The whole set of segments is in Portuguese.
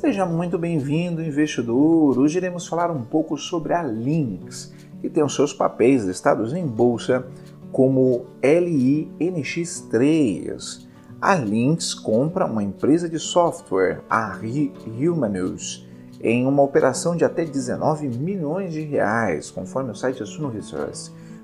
Seja muito bem-vindo, investidor. Hoje iremos falar um pouco sobre a Lynx, que tem os seus papéis listados em bolsa como LINX3. A Lynx compra uma empresa de software, a Humanus, em uma operação de até 19 milhões de reais, conforme o site Suno Research.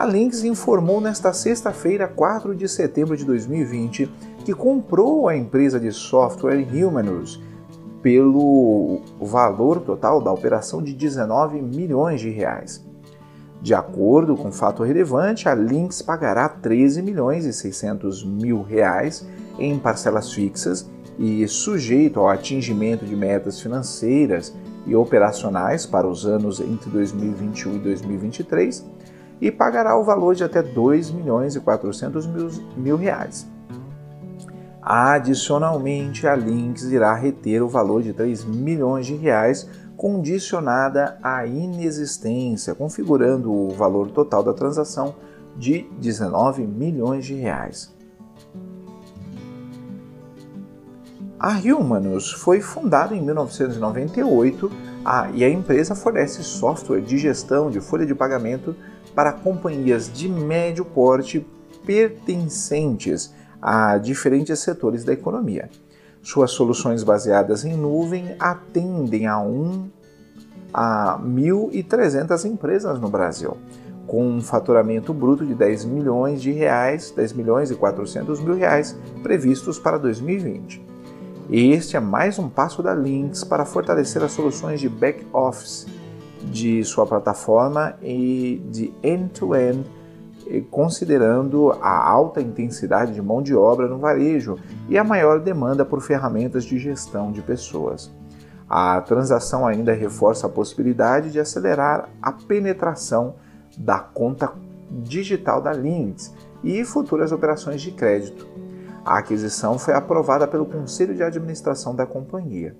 a Lynx informou nesta sexta-feira, 4 de setembro de 2020, que comprou a empresa de software Humanus pelo valor total da operação de 19 milhões de reais. De acordo com fato relevante, a Lynx pagará 13 milhões e 600 mil reais em parcelas fixas e sujeito ao atingimento de metas financeiras e operacionais para os anos entre 2021 e 2023 e pagará o valor de até 2 milhões e 400 mil, reais. Adicionalmente, a Lynx irá reter o valor de 3 milhões de reais condicionada à inexistência, configurando o valor total da transação de 19 milhões de reais. A Humanus foi fundada em 1998 a, e a empresa fornece software de gestão de folha de pagamento para companhias de médio porte pertencentes a diferentes setores da economia. Suas soluções baseadas em nuvem atendem a, um, a 1.300 empresas no Brasil, com um faturamento bruto de 10 milhões de reais, 10 milhões e 400 mil reais previstos para 2020. Este é mais um passo da Lynx para fortalecer as soluções de back-office de sua plataforma e de end-to-end, -end, considerando a alta intensidade de mão de obra no varejo e a maior demanda por ferramentas de gestão de pessoas. A transação ainda reforça a possibilidade de acelerar a penetração da conta digital da Lynx e futuras operações de crédito. A aquisição foi aprovada pelo Conselho de Administração da companhia.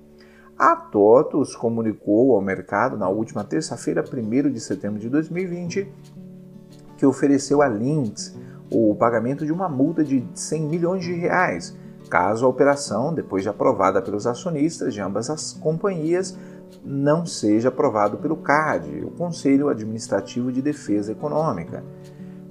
A TOTUS comunicou ao mercado na última terça-feira, 1 de setembro de 2020, que ofereceu a Lynx o pagamento de uma multa de 100 milhões de reais, caso a operação, depois de aprovada pelos acionistas de ambas as companhias, não seja aprovado pelo CAD, o Conselho Administrativo de Defesa Econômica.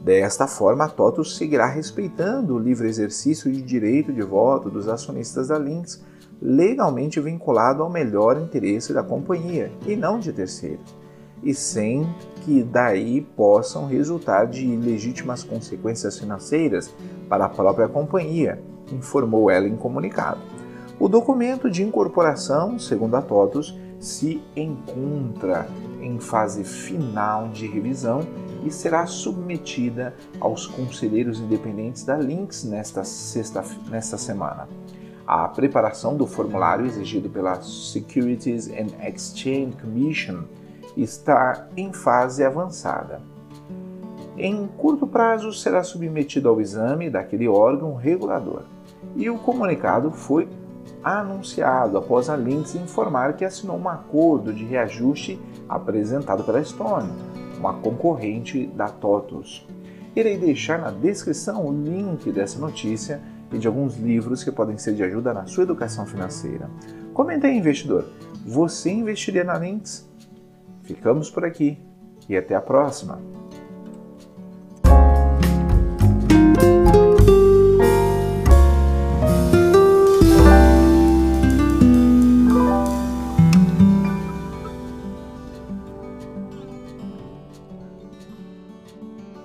Desta forma, a TOTUS seguirá respeitando o livre exercício de direito de voto dos acionistas da Lynx legalmente vinculado ao melhor interesse da companhia e não de terceiros, e sem que daí possam resultar de ilegítimas consequências financeiras para a própria companhia, informou ela em comunicado. O documento de incorporação, segundo a TOTUS, se encontra em fase final de revisão e será submetida aos conselheiros independentes da Lynx nesta, sexta, nesta semana. A preparação do formulário exigido pela Securities and Exchange Commission está em fase avançada. Em curto prazo, será submetido ao exame daquele órgão regulador. E o comunicado foi anunciado após a Lynx informar que assinou um acordo de reajuste apresentado pela Estônia, uma concorrente da TOTUS. Irei deixar na descrição o link dessa notícia e de alguns livros que podem ser de ajuda na sua educação financeira. Comenta aí, investidor. Você investiria na Lynx? Ficamos por aqui e até a próxima!